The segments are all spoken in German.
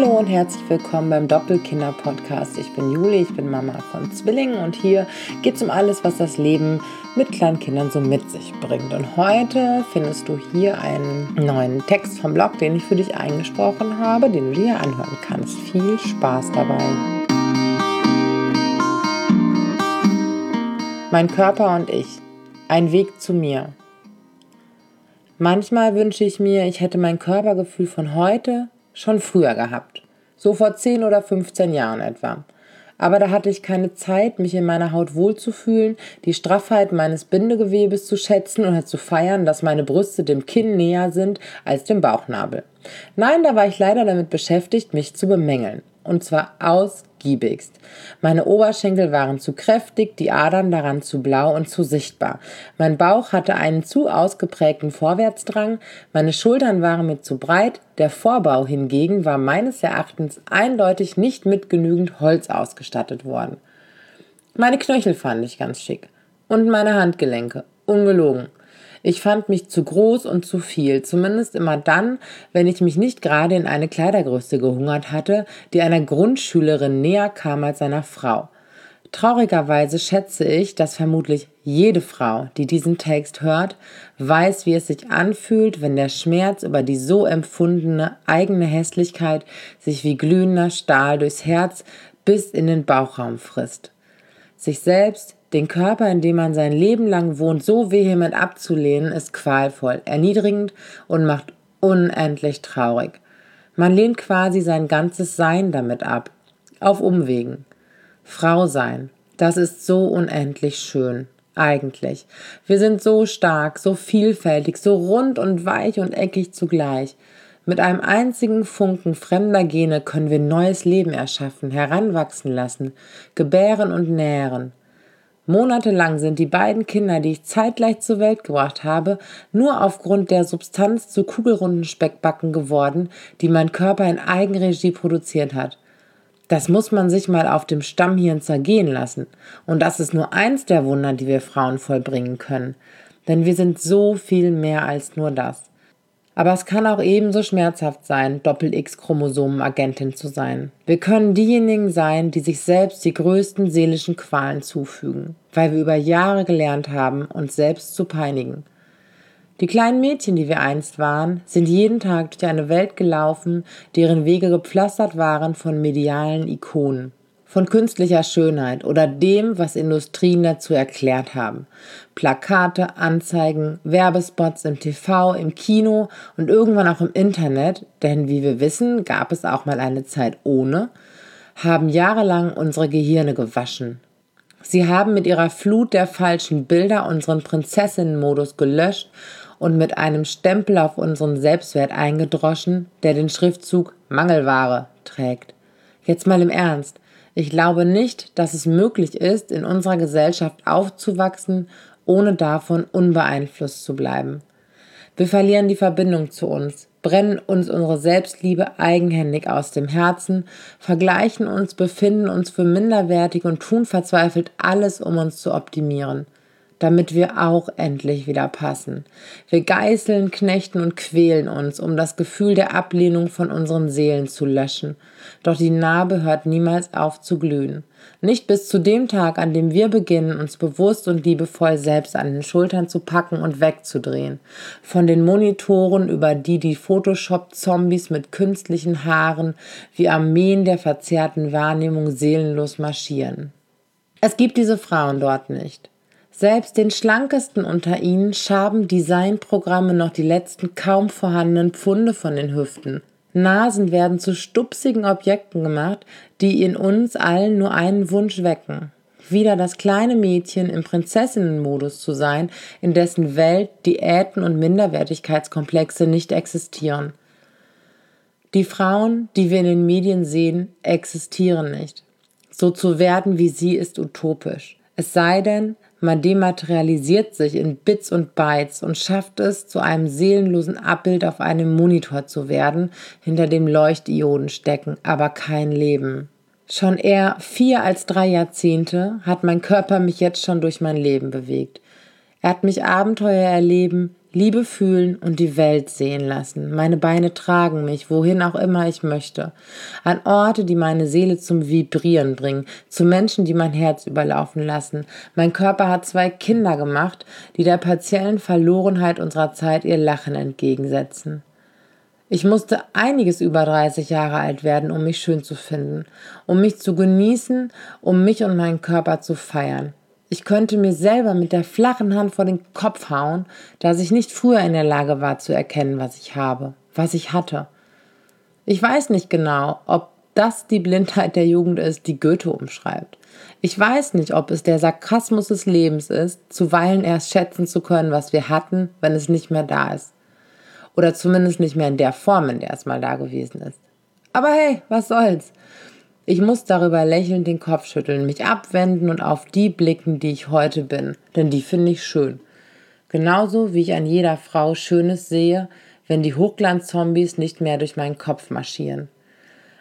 Hallo und herzlich willkommen beim Doppelkinder-Podcast. Ich bin Juli, ich bin Mama von Zwillingen und hier geht es um alles, was das Leben mit kleinen Kindern so mit sich bringt. Und heute findest du hier einen neuen Text vom Blog, den ich für dich eingesprochen habe, den du dir anhören kannst. Viel Spaß dabei. Mein Körper und ich. Ein Weg zu mir. Manchmal wünsche ich mir, ich hätte mein Körpergefühl von heute schon früher gehabt. So vor 10 oder 15 Jahren etwa. Aber da hatte ich keine Zeit, mich in meiner Haut wohlzufühlen, die Straffheit meines Bindegewebes zu schätzen oder zu feiern, dass meine Brüste dem Kinn näher sind als dem Bauchnabel. Nein, da war ich leider damit beschäftigt, mich zu bemängeln. Und zwar aus ausgiebigst. Meine Oberschenkel waren zu kräftig, die Adern daran zu blau und zu sichtbar. Mein Bauch hatte einen zu ausgeprägten Vorwärtsdrang, meine Schultern waren mir zu breit, der Vorbau hingegen war meines Erachtens eindeutig nicht mit genügend Holz ausgestattet worden. Meine Knöchel fand ich ganz schick. Und meine Handgelenke. Ungelogen. Ich fand mich zu groß und zu viel, zumindest immer dann, wenn ich mich nicht gerade in eine Kleidergröße gehungert hatte, die einer Grundschülerin näher kam als einer Frau. Traurigerweise schätze ich, dass vermutlich jede Frau, die diesen Text hört, weiß, wie es sich anfühlt, wenn der Schmerz über die so empfundene eigene Hässlichkeit sich wie glühender Stahl durchs Herz bis in den Bauchraum frisst. Sich selbst, den Körper, in dem man sein Leben lang wohnt, so vehement abzulehnen, ist qualvoll, erniedrigend und macht unendlich traurig. Man lehnt quasi sein ganzes Sein damit ab. Auf Umwegen. Frau sein, das ist so unendlich schön. Eigentlich. Wir sind so stark, so vielfältig, so rund und weich und eckig zugleich. Mit einem einzigen Funken fremder Gene können wir neues Leben erschaffen, heranwachsen lassen, gebären und nähren. Monatelang sind die beiden Kinder, die ich zeitgleich zur Welt gebracht habe, nur aufgrund der Substanz zu kugelrunden Speckbacken geworden, die mein Körper in Eigenregie produziert hat. Das muss man sich mal auf dem Stammhirn zergehen lassen. Und das ist nur eins der Wunder, die wir Frauen vollbringen können. Denn wir sind so viel mehr als nur das. Aber es kann auch ebenso schmerzhaft sein, Doppel-X-Chromosomen-Agentin zu sein. Wir können diejenigen sein, die sich selbst die größten seelischen Qualen zufügen, weil wir über Jahre gelernt haben, uns selbst zu peinigen. Die kleinen Mädchen, die wir einst waren, sind jeden Tag durch eine Welt gelaufen, deren Wege gepflastert waren von medialen Ikonen von künstlicher Schönheit oder dem, was Industrien dazu erklärt haben. Plakate, Anzeigen, Werbespots im TV, im Kino und irgendwann auch im Internet, denn wie wir wissen, gab es auch mal eine Zeit ohne, haben jahrelang unsere Gehirne gewaschen. Sie haben mit ihrer Flut der falschen Bilder unseren Prinzessinnenmodus gelöscht und mit einem Stempel auf unseren Selbstwert eingedroschen, der den Schriftzug Mangelware trägt. Jetzt mal im Ernst. Ich glaube nicht, dass es möglich ist, in unserer Gesellschaft aufzuwachsen, ohne davon unbeeinflusst zu bleiben. Wir verlieren die Verbindung zu uns, brennen uns unsere Selbstliebe eigenhändig aus dem Herzen, vergleichen uns, befinden uns für minderwertig und tun verzweifelt alles, um uns zu optimieren damit wir auch endlich wieder passen. Wir geißeln, knechten und quälen uns, um das Gefühl der Ablehnung von unseren Seelen zu löschen. Doch die Narbe hört niemals auf zu glühen. Nicht bis zu dem Tag, an dem wir beginnen, uns bewusst und liebevoll selbst an den Schultern zu packen und wegzudrehen. Von den Monitoren, über die die Photoshop-Zombies mit künstlichen Haaren wie Armeen der verzerrten Wahrnehmung seelenlos marschieren. Es gibt diese Frauen dort nicht. Selbst den schlankesten unter ihnen schaben Designprogramme noch die letzten kaum vorhandenen Pfunde von den Hüften. Nasen werden zu stupsigen Objekten gemacht, die in uns allen nur einen Wunsch wecken. Wieder das kleine Mädchen im Prinzessinnenmodus zu sein, in dessen Welt Diäten und Minderwertigkeitskomplexe nicht existieren. Die Frauen, die wir in den Medien sehen, existieren nicht. So zu werden wie sie ist utopisch. Es sei denn, man dematerialisiert sich in Bits und Bytes und schafft es, zu einem seelenlosen Abbild auf einem Monitor zu werden, hinter dem Leuchtioden stecken, aber kein Leben. Schon eher vier als drei Jahrzehnte hat mein Körper mich jetzt schon durch mein Leben bewegt. Er hat mich Abenteuer erleben, Liebe fühlen und die Welt sehen lassen. Meine Beine tragen mich, wohin auch immer ich möchte. An Orte, die meine Seele zum Vibrieren bringen, zu Menschen, die mein Herz überlaufen lassen. Mein Körper hat zwei Kinder gemacht, die der partiellen Verlorenheit unserer Zeit ihr Lachen entgegensetzen. Ich musste einiges über 30 Jahre alt werden, um mich schön zu finden, um mich zu genießen, um mich und meinen Körper zu feiern. Ich könnte mir selber mit der flachen Hand vor den Kopf hauen, dass ich nicht früher in der Lage war zu erkennen, was ich habe, was ich hatte. Ich weiß nicht genau, ob das die Blindheit der Jugend ist, die Goethe umschreibt. Ich weiß nicht, ob es der Sarkasmus des Lebens ist, zuweilen erst schätzen zu können, was wir hatten, wenn es nicht mehr da ist. Oder zumindest nicht mehr in der Form, in der es mal da gewesen ist. Aber hey, was soll's? Ich muss darüber lächelnd den Kopf schütteln, mich abwenden und auf die blicken, die ich heute bin, denn die finde ich schön. Genauso wie ich an jeder Frau Schönes sehe, wenn die Hochglanzzombies nicht mehr durch meinen Kopf marschieren.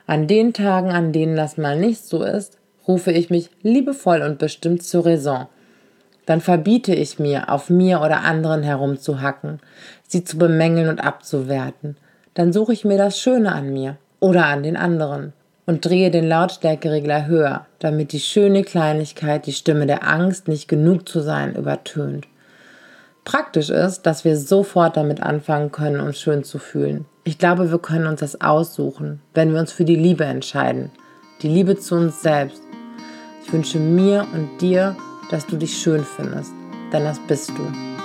An den Tagen, an denen das mal nicht so ist, rufe ich mich liebevoll und bestimmt zur Raison. Dann verbiete ich mir, auf mir oder anderen herumzuhacken, sie zu bemängeln und abzuwerten. Dann suche ich mir das Schöne an mir oder an den anderen und drehe den Lautstärkeregler höher, damit die schöne Kleinigkeit die Stimme der Angst, nicht genug zu sein, übertönt. Praktisch ist, dass wir sofort damit anfangen können, uns schön zu fühlen. Ich glaube, wir können uns das aussuchen, wenn wir uns für die Liebe entscheiden. Die Liebe zu uns selbst. Ich wünsche mir und dir, dass du dich schön findest, denn das bist du.